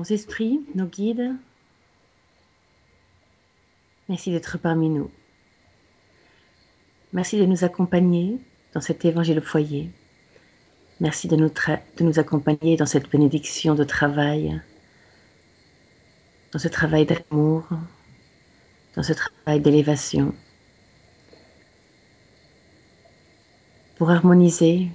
Bons esprits, nos guides, merci d'être parmi nous. Merci de nous accompagner dans cet évangile au foyer. Merci de nous, accompagner dans cette bénédiction de travail, dans ce travail d'amour, dans ce travail d'élévation, pour harmoniser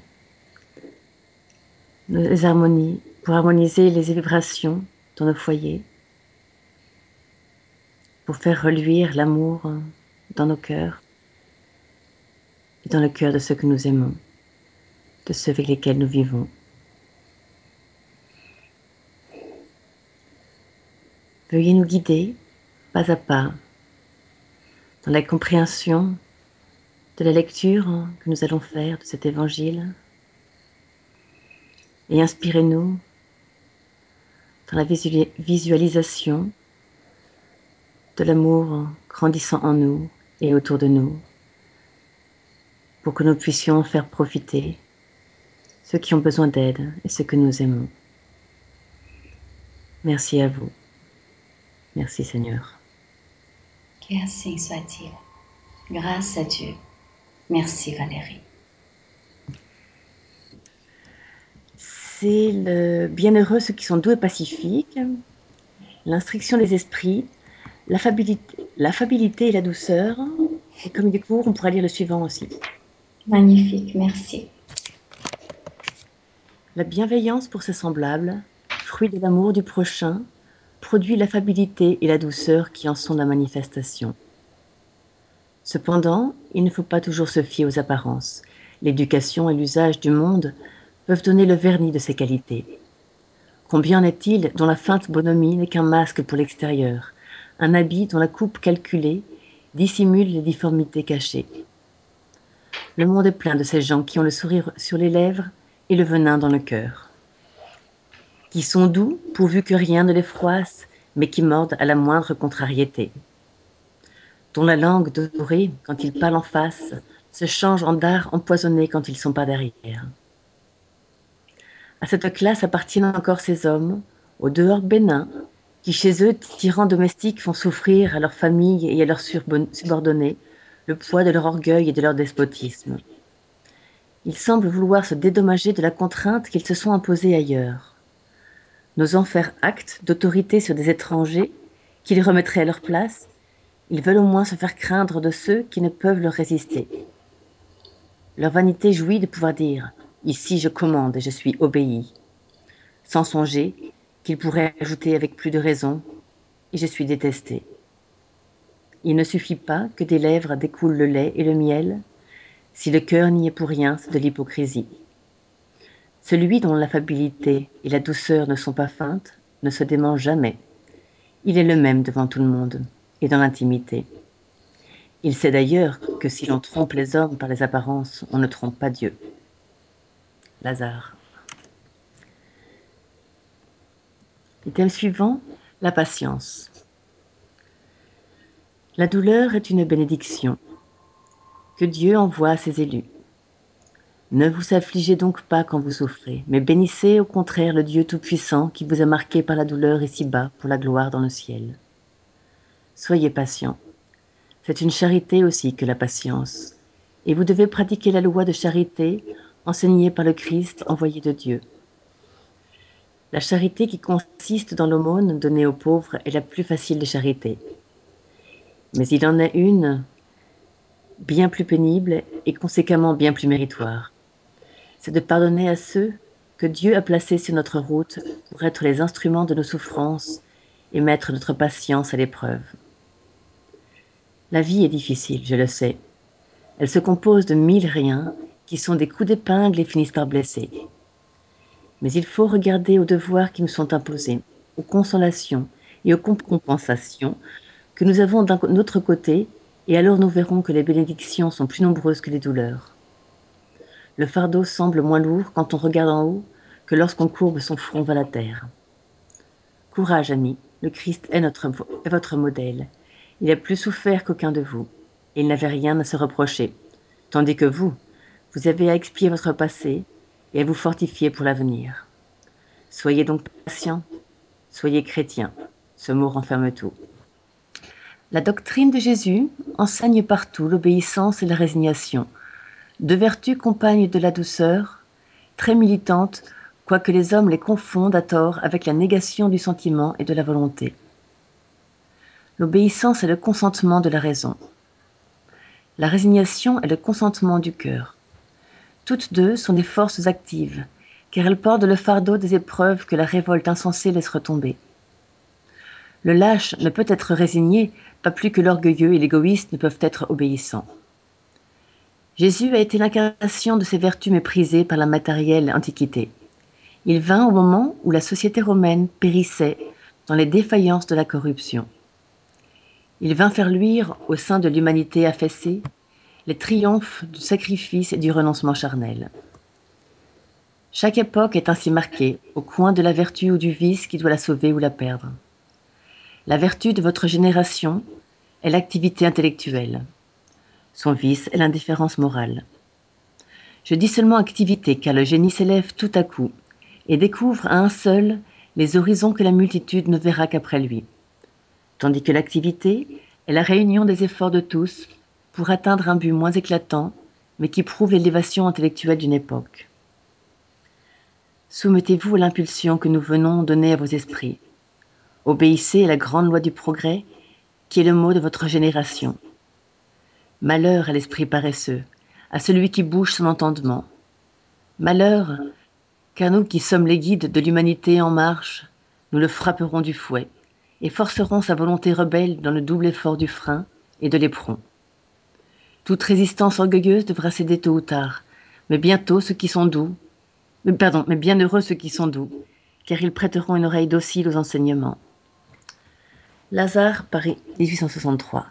les harmonies, pour harmoniser les vibrations dans nos foyers, pour faire reluire l'amour dans nos cœurs et dans le cœur de ceux que nous aimons de ceux avec lesquels nous vivons. Veuillez nous guider pas à pas dans la compréhension de la lecture que nous allons faire de cet évangile et inspirez-nous dans la visualisation de l'amour grandissant en nous et autour de nous pour que nous puissions faire profiter ceux qui ont besoin d'aide et ceux que nous aimons. Merci à vous. Merci Seigneur. Que soit-il. Grâce à Dieu. Merci Valérie. C'est le bienheureux ceux qui sont doux et pacifiques, l'instruction des esprits, l'affabilité et la douceur. Et comme il est court, on pourra lire le suivant aussi. Magnifique, merci. La bienveillance pour ses semblables, fruit de l'amour du prochain, produit l'affabilité et la douceur qui en sont la manifestation. Cependant, il ne faut pas toujours se fier aux apparences. L'éducation et l'usage du monde peuvent donner le vernis de ces qualités. Combien en est-il dont la feinte bonhomie n'est qu'un masque pour l'extérieur, un habit dont la coupe calculée dissimule les difformités cachées? Le monde est plein de ces gens qui ont le sourire sur les lèvres et le venin dans le cœur. Qui sont doux pourvu que rien ne les froisse, mais qui mordent à la moindre contrariété. Dont la langue dorée, quand ils parlent en face, se change en dard empoisonné quand ils sont pas derrière. À cette classe appartiennent encore ces hommes, au dehors bénins, qui chez eux, tyrans domestiques, font souffrir à leur famille et à leurs subordonnés le poids de leur orgueil et de leur despotisme. Ils semblent vouloir se dédommager de la contrainte qu'ils se sont imposée ailleurs. N'osant faire acte d'autorité sur des étrangers qui les remettraient à leur place, ils veulent au moins se faire craindre de ceux qui ne peuvent leur résister. Leur vanité jouit de pouvoir dire Ici je commande et je suis obéi, sans songer qu'ils pourraient ajouter avec plus de raison Et je suis détesté. Il ne suffit pas que des lèvres découlent le lait et le miel si le cœur n'y est pour rien, c'est de l'hypocrisie. Celui dont l'affabilité et la douceur ne sont pas feintes ne se dément jamais. Il est le même devant tout le monde et dans l'intimité. Il sait d'ailleurs que si l'on trompe les hommes par les apparences, on ne trompe pas Dieu. Lazare. Thème suivant, la patience. La douleur est une bénédiction que Dieu envoie à ses élus. Ne vous affligez donc pas quand vous souffrez, mais bénissez au contraire le Dieu Tout-Puissant qui vous a marqué par la douleur ici-bas pour la gloire dans le ciel. Soyez patient. C'est une charité aussi que la patience, et vous devez pratiquer la loi de charité enseignée par le Christ envoyé de Dieu. La charité qui consiste dans l'aumône donnée aux pauvres est la plus facile des charités. Mais il en est une bien plus pénible et conséquemment bien plus méritoire. C'est de pardonner à ceux que Dieu a placés sur notre route pour être les instruments de nos souffrances et mettre notre patience à l'épreuve. La vie est difficile, je le sais. Elle se compose de mille riens qui sont des coups d'épingle et finissent par blesser. Mais il faut regarder aux devoirs qui nous sont imposés, aux consolations et aux compensations que nous avons d'un autre côté et alors nous verrons que les bénédictions sont plus nombreuses que les douleurs. Le fardeau semble moins lourd quand on regarde en haut que lorsqu'on courbe son front vers la terre. Courage, amis, le Christ est, est votre modèle. Il a plus souffert qu'aucun de vous, et il n'avait rien à se reprocher, tandis que vous, vous avez à expier votre passé et à vous fortifier pour l'avenir. Soyez donc patient, Soyez chrétien. Ce mot renferme tout. La doctrine de Jésus enseigne partout l'obéissance et la résignation, deux vertus compagnes de la douceur, très militantes, quoique les hommes les confondent à tort avec la négation du sentiment et de la volonté. L'obéissance est le consentement de la raison. La résignation est le consentement du cœur. Toutes deux sont des forces actives, car elles portent le fardeau des épreuves que la révolte insensée laisse retomber. Le lâche ne peut être résigné, pas plus que l'orgueilleux et l'égoïste ne peuvent être obéissants. Jésus a été l'incarnation de ces vertus méprisées par la matérielle antiquité. Il vint au moment où la société romaine périssait dans les défaillances de la corruption. Il vint faire luire au sein de l'humanité affaissée les triomphes du sacrifice et du renoncement charnel. Chaque époque est ainsi marquée au coin de la vertu ou du vice qui doit la sauver ou la perdre. La vertu de votre génération est l'activité intellectuelle. Son vice est l'indifférence morale. Je dis seulement activité car le génie s'élève tout à coup et découvre à un seul les horizons que la multitude ne verra qu'après lui. Tandis que l'activité est la réunion des efforts de tous pour atteindre un but moins éclatant, mais qui prouve l'élévation intellectuelle d'une époque. Soumettez-vous à l'impulsion que nous venons donner à vos esprits. Obéissez à la grande loi du progrès, qui est le mot de votre génération. Malheur à l'esprit paresseux, à celui qui bouge son entendement. Malheur, car nous qui sommes les guides de l'humanité en marche, nous le frapperons du fouet et forcerons sa volonté rebelle dans le double effort du frein et de l'éperon. Toute résistance orgueilleuse devra céder tôt ou tard, mais bientôt ceux qui sont doux, pardon, mais bienheureux ceux qui sont doux, car ils prêteront une oreille docile aux enseignements. Lazare, Paris, 1863.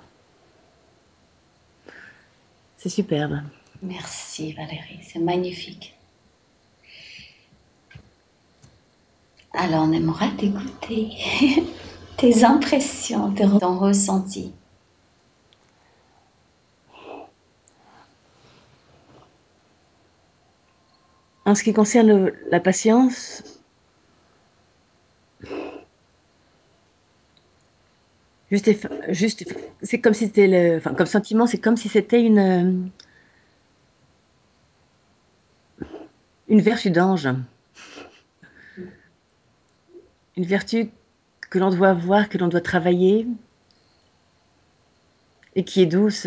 C'est superbe. Merci Valérie, c'est magnifique. Alors on aimerait t'écouter, tes impressions, ton ressenti. En ce qui concerne la patience, c'est comme si c'était le, sentiment, c'est comme si c'était une une vertu d'ange, une vertu que l'on doit avoir, que l'on doit travailler et qui est douce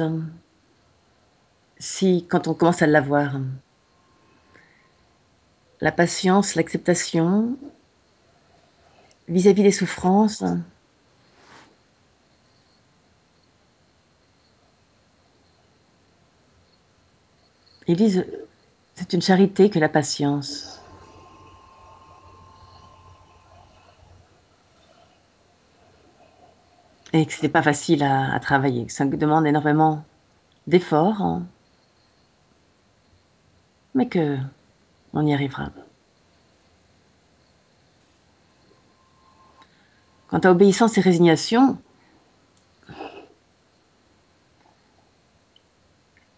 si quand on commence à l'avoir. La patience, l'acceptation vis-à-vis des souffrances. Ils disent, c'est une charité que la patience. Et que ce n'est pas facile à, travailler, que ça demande énormément d'efforts, hein, mais que on y arrivera. Quant à obéissance et résignation,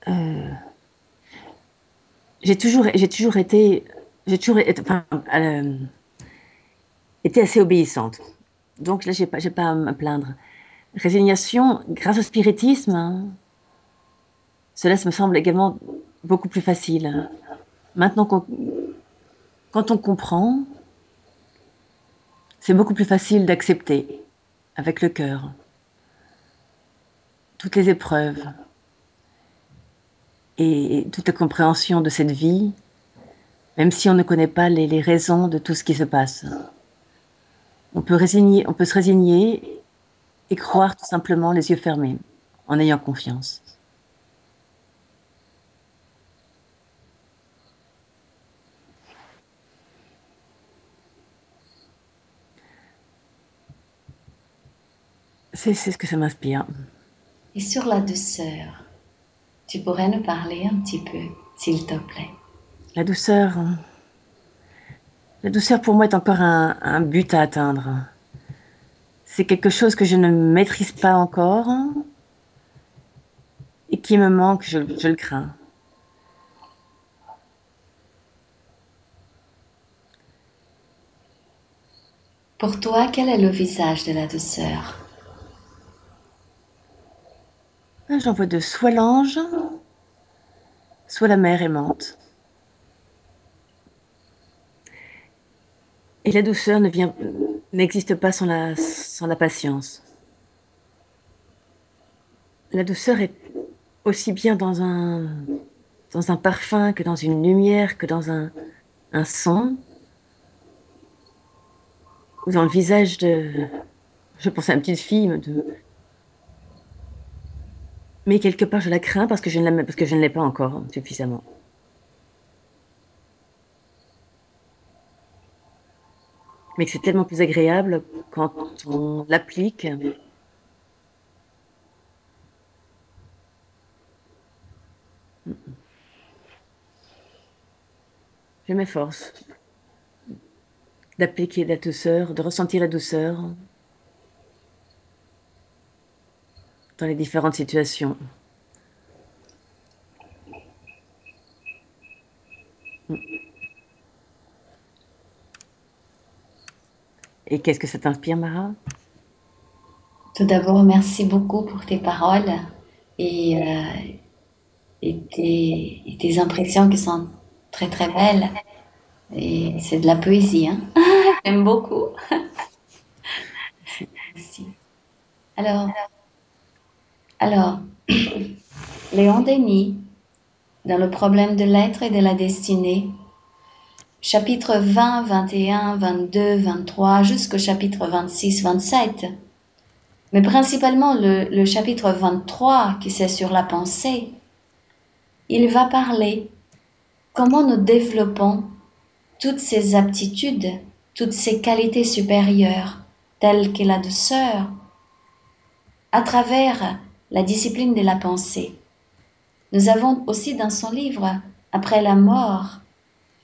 euh, j'ai toujours, euh, été assez obéissante. Donc là, pas, j'ai pas à me plaindre. Résignation, grâce au spiritisme, hein, cela me semble également beaucoup plus facile. Maintenant, quand on comprend, c'est beaucoup plus facile d'accepter avec le cœur toutes les épreuves et toute la compréhension de cette vie, même si on ne connaît pas les, les raisons de tout ce qui se passe. On peut, résigner, on peut se résigner et croire tout simplement les yeux fermés, en ayant confiance. C'est ce que ça m'inspire. Et sur la douceur, tu pourrais nous parler un petit peu, s'il te plaît? La douceur. La douceur pour moi est encore un, un but à atteindre. C'est quelque chose que je ne maîtrise pas encore et qui me manque, je, je le crains. Pour toi, quel est le visage de la douceur? J'en vois deux, soit l'ange, soit la mère aimante. Et la douceur ne vient, n'existe pas sans la, patience. La douceur est aussi bien dans un, dans un parfum que dans une lumière, que dans un, un son, ou dans le visage de... Je pense à une petite fille, de... mais quelque part je la crains parce que je ne, l'ai pas encore suffisamment. Mais que c'est tellement plus agréable quand on l'applique. Je m'efforce d'appliquer la douceur, de ressentir la douceur dans les différentes situations. Et qu'est-ce que ça t'inspire, Mara? Tout d'abord, merci beaucoup pour tes paroles et, euh, tes, tes, impressions qui sont très très belles. Et c'est de la poésie, hein? J'aime beaucoup. Merci. Alors, alors Léon Denis, dans le problème de l'être et de la destinée, chapitre 20, 21, 22, 23, jusqu'au chapitre 26, 27. Mais principalement le, chapitre 23, qui c'est sur la pensée, il va parler comment nous développons toutes ces aptitudes, toutes ces qualités supérieures, telles que la douceur, à travers la discipline de la pensée. Nous avons aussi dans son livre, Après la mort,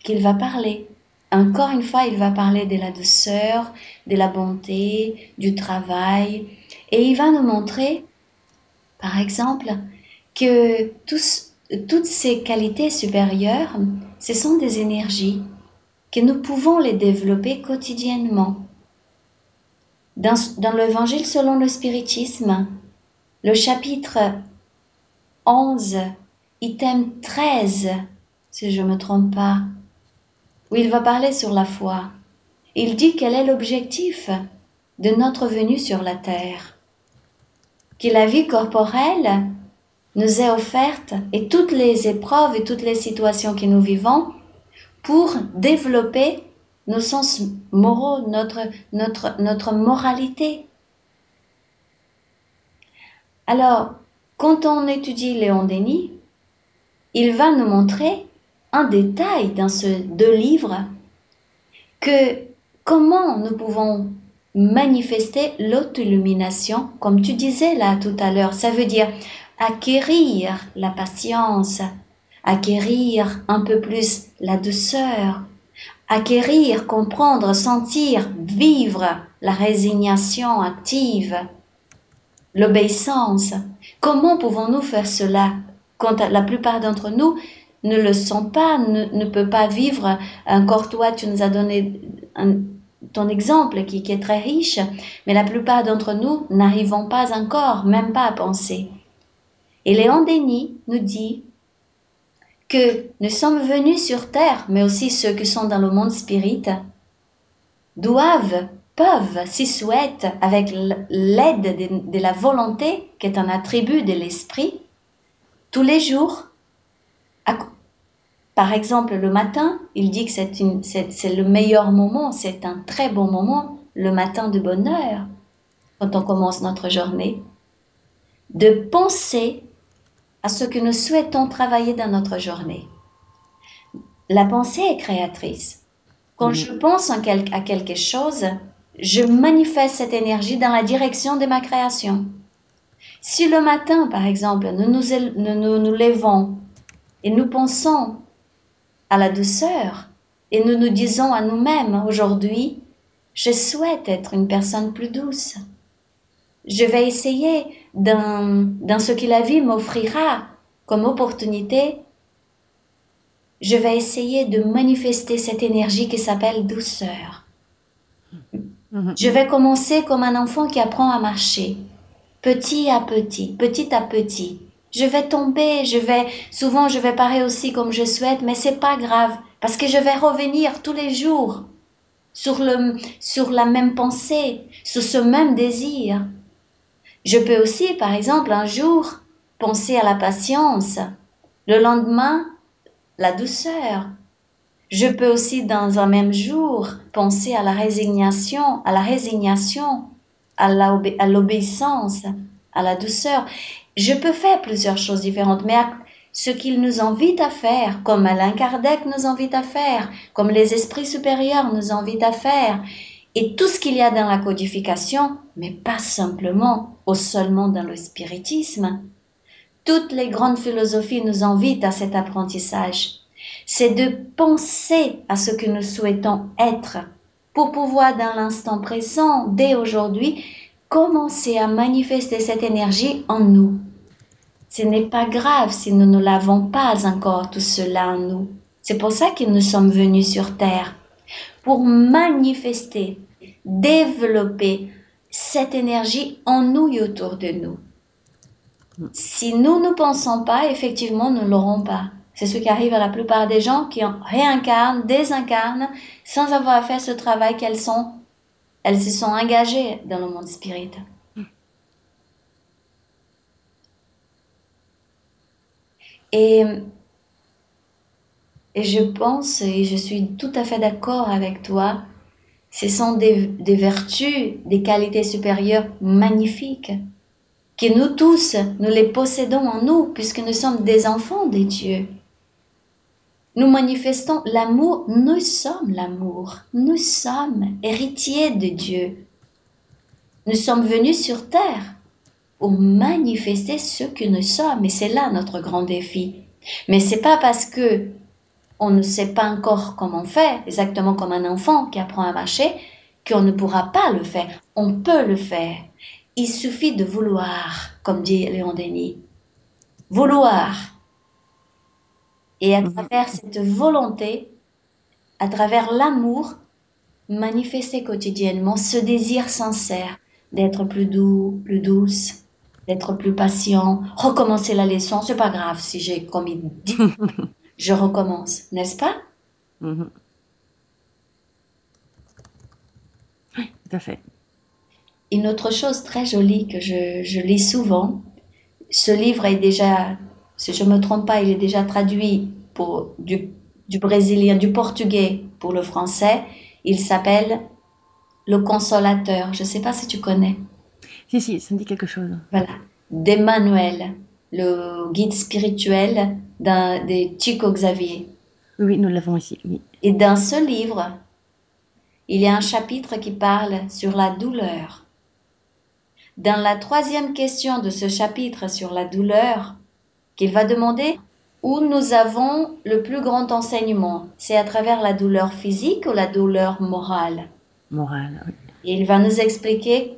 qu'il va parler. Encore une fois, il va parler de la douceur, de la bonté, du travail, et il va nous montrer, par exemple, que toutes ces qualités supérieures, ce sont des énergies, que nous pouvons les développer quotidiennement. Dans l'évangile selon le spiritisme, le chapitre 11, item 13, si je ne me trompe pas, où il va parler sur la foi. Il dit quel est l'objectif de notre venue sur la terre. Que la vie corporelle nous est offerte et toutes les épreuves et toutes les situations que nous vivons pour développer nos sens moraux, notre, notre, notre moralité. Alors, quand on étudie Léon Denis, il va nous montrer un détail dans ces deux livres que comment nous pouvons manifester l'auto-illumination, comme tu disais là tout à l'heure, ça veut dire acquérir la patience, acquérir un peu plus la douceur, acquérir, comprendre, sentir, vivre la résignation active, l'obéissance. Comment pouvons-nous faire cela quand la plupart d'entre nous ne le sont pas, ne, ne peut pas vivre. Encore? Toi, tu nous as donné ton exemple qui, qui, est très riche, mais la plupart d'entre nous n'arrivons pas encore, même pas à penser. Et Léon Denis nous dit que nous sommes venus sur Terre, mais aussi ceux qui sont dans le monde spirit, doivent, peuvent, s'ils souhaitent, avec l'aide de, de la volonté, qui est un attribut de l'esprit, tous les jours, par exemple, le matin, il dit que c'est le meilleur moment, c'est un très bon moment, le matin de bonheur, quand on commence notre journée, de penser à ce que nous souhaitons travailler dans notre journée. La pensée est créatrice. Quand mmh. je pense à quelque chose, je manifeste cette énergie dans la direction de ma création. Si le matin, par exemple, nous nous, nous, nous, levons et nous pensons à la douceur et nous nous disons à nous-mêmes aujourd'hui, je souhaite être une personne plus douce. Je vais essayer dans, dans ce que la vie m'offrira comme opportunité, je vais essayer de manifester cette énergie qui s'appelle douceur. Mhm. Je vais commencer comme un enfant qui apprend à marcher, petit à petit, petit à petit. Je vais tomber, je vais, souvent je vais pas aussi comme je souhaite, mais c'est pas grave, parce que je vais revenir tous les jours sur le, sur la même pensée, sur ce même désir. Je peux aussi, par exemple, un jour, penser à la patience, le lendemain, la douceur, je peux aussi dans un même jour penser à la résignation, à la résignation, à l'obéissance, à la douceur. Je peux faire plusieurs choses différentes, mais ce qu'il nous invite à faire, comme Alain Kardec nous invite à faire, comme les esprits supérieurs nous invitent à faire, et tout ce qu'il y a dans la codification, mais pas simplement ou seulement dans le spiritisme. Toutes les grandes philosophies nous invitent à cet apprentissage c'est de penser à ce que nous souhaitons être pour pouvoir dans l'instant présent, dès aujourd'hui, commencer à manifester cette énergie en nous. Ce n'est pas grave si nous ne l'avons pas encore tout cela en nous. C'est pour ça que nous sommes venus sur Terre, pour manifester, développer cette énergie en nous et autour de nous. Si nous ne pensons pas, effectivement, nous ne l'aurons pas. C'est ce qui arrive à la plupart des gens qui réincarnent, désincarnent, sans avoir fait ce travail qu'elles sont, elles se sont engagées dans le monde spirit. Et, je pense, et je suis tout à fait d'accord avec toi, ce sont des, des vertus, des qualités supérieures magnifiques, que nous tous, nous les possédons en nous, puisque nous sommes des enfants des dieux. Nous manifestons l'amour, nous sommes l'amour, nous sommes héritiers de Dieu. Nous sommes venus sur terre pour manifester ce que nous sommes et c'est là notre grand défi. Mais c'est pas parce que on ne sait pas encore comment fait, exactement comme un enfant qui apprend à marcher, qu'on ne pourra pas le faire. On peut le faire. Il suffit de vouloir, comme dit Léon Denis. Vouloir. Et à mhm. travers cette volonté, à travers l'amour, manifester quotidiennement ce désir sincère d'être plus doux, plus douce, d'être plus patient, recommencer la leçon, c'est pas grave si j'ai commis je recommence, n'est-ce pas? Mhm. Oui, tout à fait. Une autre chose très jolie que je, je lis souvent, ce livre est déjà si je ne me trompe pas, il est déjà traduit pour, du, du brésilien, du portugais pour le français. Il s'appelle Le Consolateur. Je ne sais pas si tu connais. Si, si, ça me dit quelque chose. Voilà. D'Emmanuel, le guide spirituel d'un, des Chico Xavier. Oui, nous l'avons ici. Oui. Et dans ce livre, il y a un chapitre qui parle sur la douleur. Dans la troisième question de ce chapitre sur la douleur, qu'il va demander où nous avons le plus grand enseignement. C'est à travers la douleur physique ou la douleur morale? Morale, oui. Et il va nous expliquer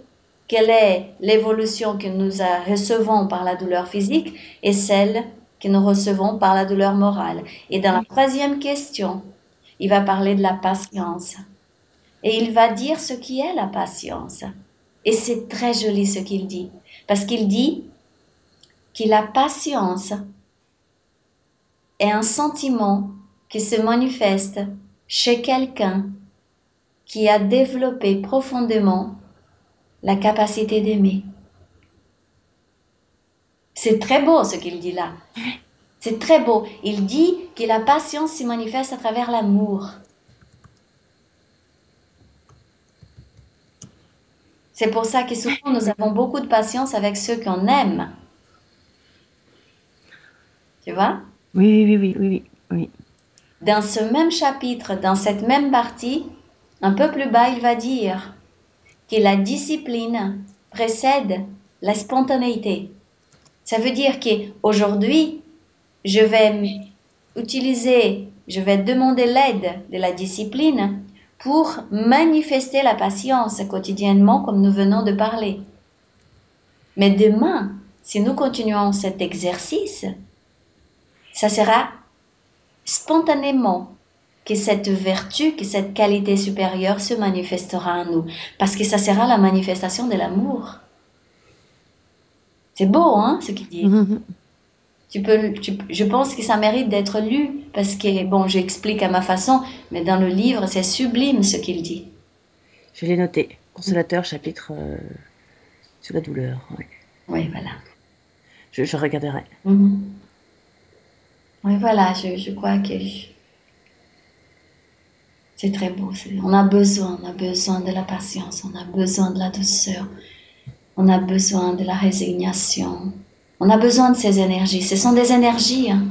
quelle est l'évolution que nous recevons par la douleur physique et celle que nous recevons par la douleur morale. Et dans la troisième question, il va parler de la patience. Et il va dire ce qui est la patience. Et c'est très joli ce qu'il dit. Parce qu'il dit que la patience est un sentiment qui se manifeste chez quelqu'un qui a développé profondément la capacité d'aimer. C'est très beau ce qu'il dit là. C'est très beau. Il dit que la patience se manifeste à travers l'amour. C'est pour ça que souvent nous avons beaucoup de patience avec ceux qu'on aime. Tu vois? Oui, oui, oui, oui, oui, Dans ce même chapitre, dans cette même partie, un peu plus bas, il va dire que la discipline précède la spontanéité. Ça veut dire qu'aujourd'hui, je vais utiliser, je vais demander l'aide de la discipline pour manifester la patience quotidiennement comme nous venons de parler. Mais demain, si nous continuons cet exercice, ça sera spontanément que cette vertu, que cette qualité supérieure se manifestera en nous, parce que ça sera la manifestation de l'amour. C'est beau, hein, ce qu'il dit. Mhm. Tu peux, tu- je pense que ça mérite d'être lu, parce que, bon, j'explique à ma façon, mais dans le livre, c'est sublime ce qu'il dit. Je l'ai noté. Consolateur, chapitre euh, sur la douleur. ouais. Oui, voilà. Je, je regarderai. Mhm. Oui, voilà, je, je crois que je- c'est très beau. c'est- On a besoin, on a besoin de la patience, on a besoin de la douceur, on a besoin de la résignation, on a besoin de ces énergies. Ce sont des énergies, hein,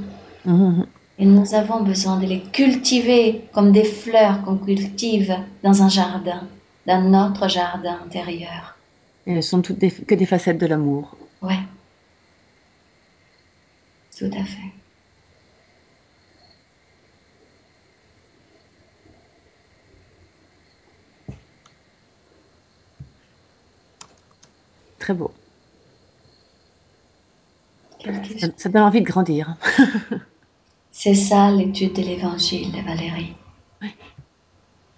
Mhm. et nous avons besoin de les cultiver comme des fleurs qu'on cultive dans un jardin, dans notre jardin intérieur. Et elles sont toutes des- que des facettes de l'amour. Ouais, tout à fait. Très beau. Ça, ça donne envie de grandir. C'est ça l'étude de l'évangile, Valérie.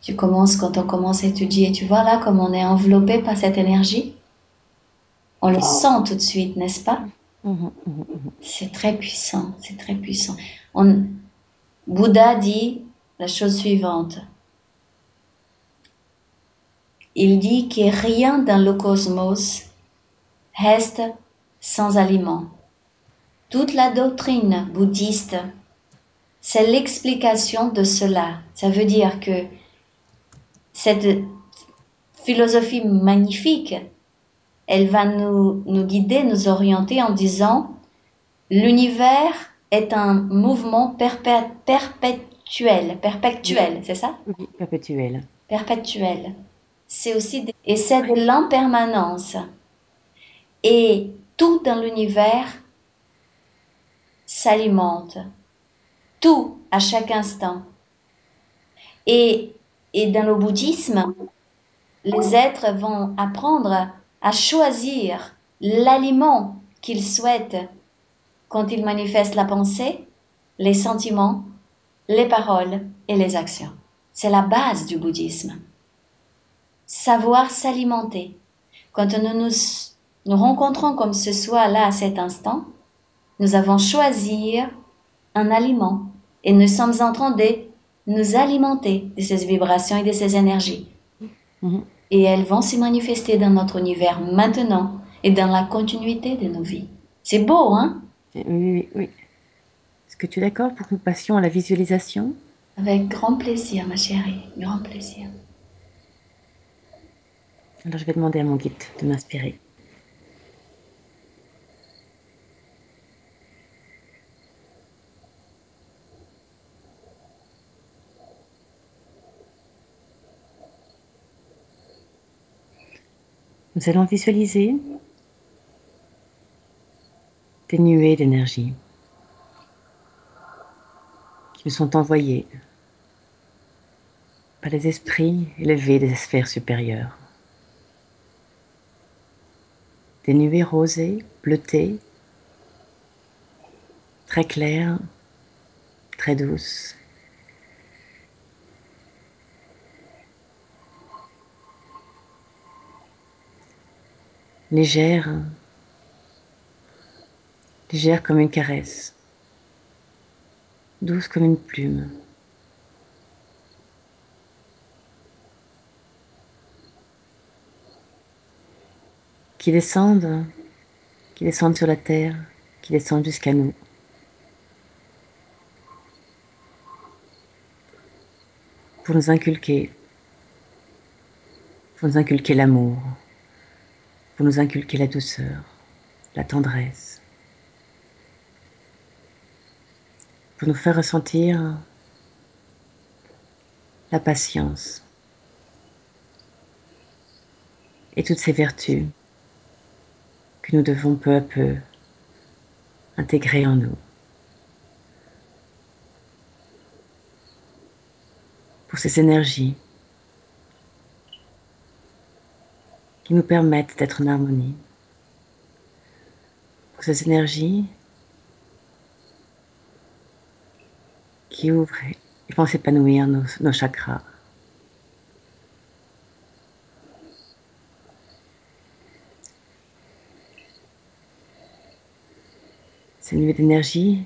Tu commences quand on commence à étudier, tu vois là comme on est enveloppé par cette énergie? On le sent tout de suite, n'est-ce pas? Mhm, mhm, mhm. C'est très puissant, c'est très puissant. On... Bouddha dit la chose suivante. Il dit que rien dans le cosmos reste sans aliment. Toute la doctrine bouddhiste, c'est l'explication de cela. Ça veut dire que cette philosophie magnifique, elle va nous, nous guider, nous orienter en disant l'univers est un mouvement perpé- perpétuel, perpétuel, c'est ça? Oui, perpétuel. Perpétuel. C'est aussi des- et c'est de l'impermanence. Et tout dans l'univers s'alimente. Tout à chaque instant. Et, et dans le bouddhisme, les êtres vont apprendre à choisir l'aliment qu'ils souhaitent quand ils manifestent la pensée, les sentiments, les paroles et les actions. C'est la base du bouddhisme. Savoir s'alimenter. Quand nous nous, nous rencontrons comme ce soit là à cet instant, nous avons choisi un aliment et nous sommes en train de nous alimenter de ces vibrations et de ces énergies. Mhm. Et elles vont se manifester dans notre univers maintenant et dans la continuité de nos vies. C'est beau, hein? Oui, oui, oui. Est-ce que tu es d'accord pour que nous passions à la visualisation? Avec grand plaisir, ma chérie, grand plaisir. Alors je vais demander à mon guide de m'inspirer. Nous allons visualiser des nuées d'énergie qui nous sont envoyées par les esprits élevés des sphères supérieures. Des nuées rosées, bleutées, très claires, très douces. Légères, légères comme une caresse, douces comme une plume. qui descendent, qui descendent sur la terre, qui descendent jusqu'à nous. Pour nous inculquer, pour nous inculquer l'amour, pour nous inculquer la douceur, la tendresse, pour nous faire ressentir la patience et toutes ces vertus que nous devons peu à peu intégrer en nous. Pour ces énergies qui nous permettent d'être en harmonie. Pour ces énergies qui ouvrent Ils vont s'épanouir nos, nos chakras. Ces niveaux d'énergie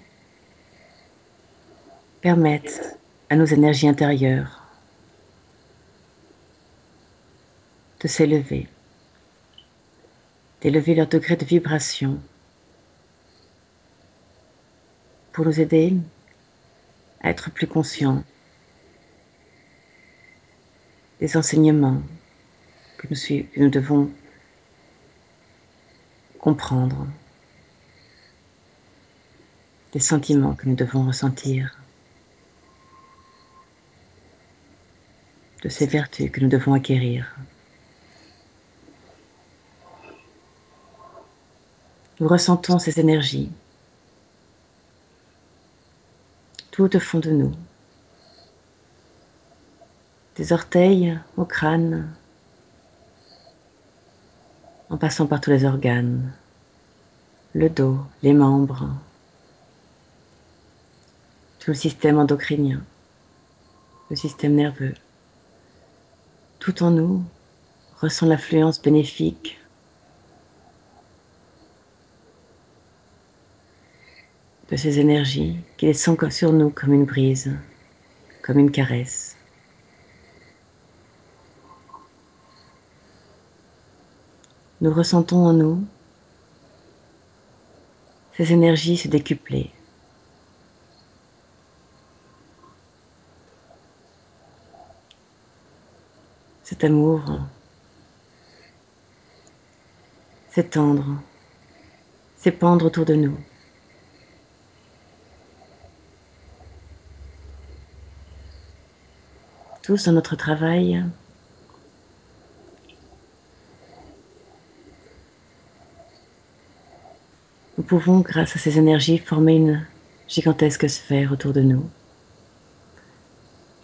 permettent à nos énergies intérieures de s'élever, d'élever leur degré de vibration pour nous aider à être plus conscients des enseignements que nous, devons comprendre, des sentiments que nous devons ressentir, de ces vertus que nous devons acquérir. Nous ressentons ces énergies. Tout au fond de nous, des orteils au crâne, en passant par tous les organes, le dos, les membres, tout le système endocrinien, le système nerveux. Tout en nous ressent l'influence bénéfique de ces énergies qui descendent sur nous comme une brise, comme une caresse. Nous ressentons en nous ces énergies se décupler. Cet amour s'étendre, s'épandre autour de nous. Dans notre travail. Nous pouvons, grâce à ces énergies, former une gigantesque sphère autour de nous,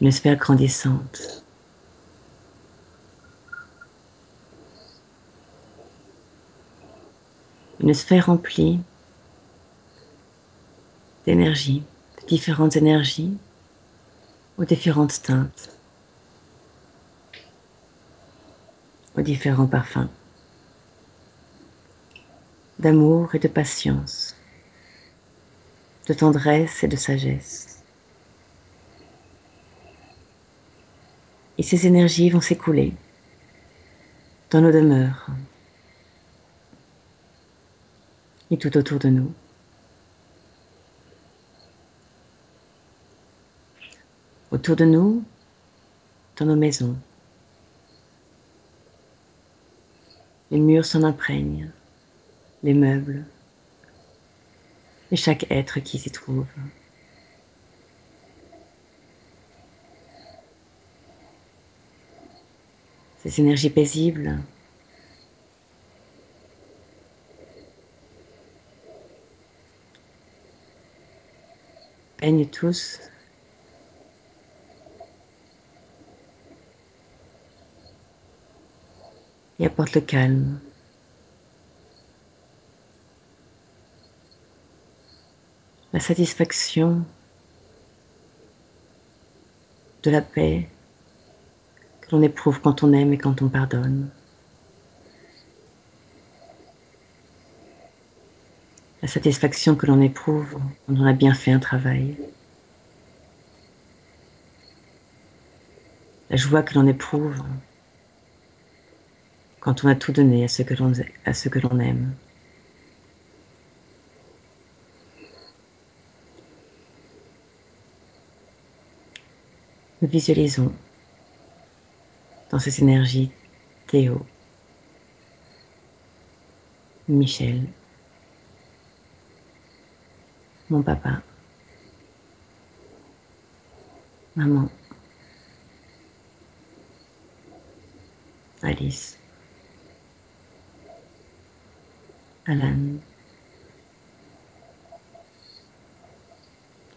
une sphère grandissante. Une sphère remplie d'énergie, de différentes énergies aux différentes teintes. Aux différents parfums, d'amour et de patience, de tendresse et de sagesse. Et ces énergies vont s'écouler dans nos demeures et tout autour de nous. Autour de nous, dans nos maisons, Les murs s'en imprègnent, les meubles, et chaque être qui s'y trouve. Ces énergies paisibles. Peignent tous et apporte le calme. La satisfaction de la paix que l'on éprouve quand on aime et quand on pardonne. La satisfaction que l'on éprouve quand on a bien fait un travail. La joie que l'on éprouve quand on a tout donné à ce que l'on, à ce que l'on aime. Nous visualisons dans ces énergies Théo, Michel, mon papa, maman, Alice, Alan,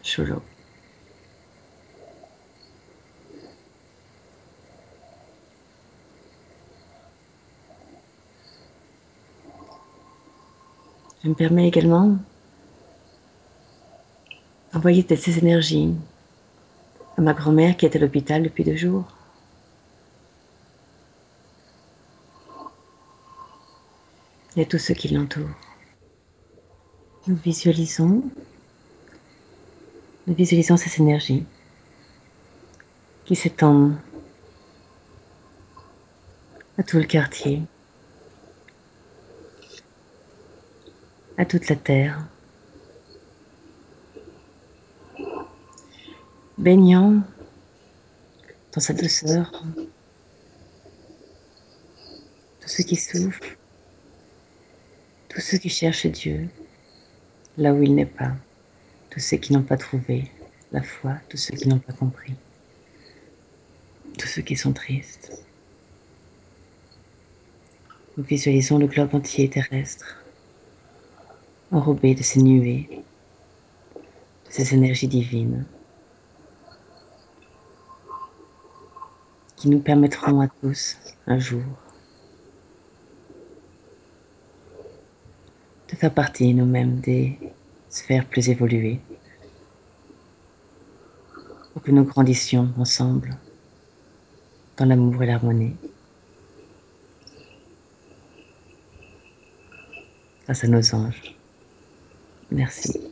Cholo. Je me permets également d'envoyer ces énergies à ma grand-mère qui est à l'hôpital depuis deux jours. Et à tous ceux qui l'entourent. Nous visualisons, nous visualisons cette énergie qui s'étend à tout le quartier, à toute la terre, baignant dans sa douceur tous ceux qui souffrent, tous ceux qui cherchent Dieu là où il n'est pas, tous ceux qui n'ont pas trouvé la foi, tous ceux qui n'ont pas compris, tous ceux qui sont tristes. Nous visualisons le globe entier terrestre, enrobé de ces nuées, de ces énergies divines, qui nous permettront à tous, un jour, faire partie nous-mêmes des sphères plus évoluées, pour que nous grandissions ensemble dans l'amour et l'harmonie. grâce à nos anges. Merci.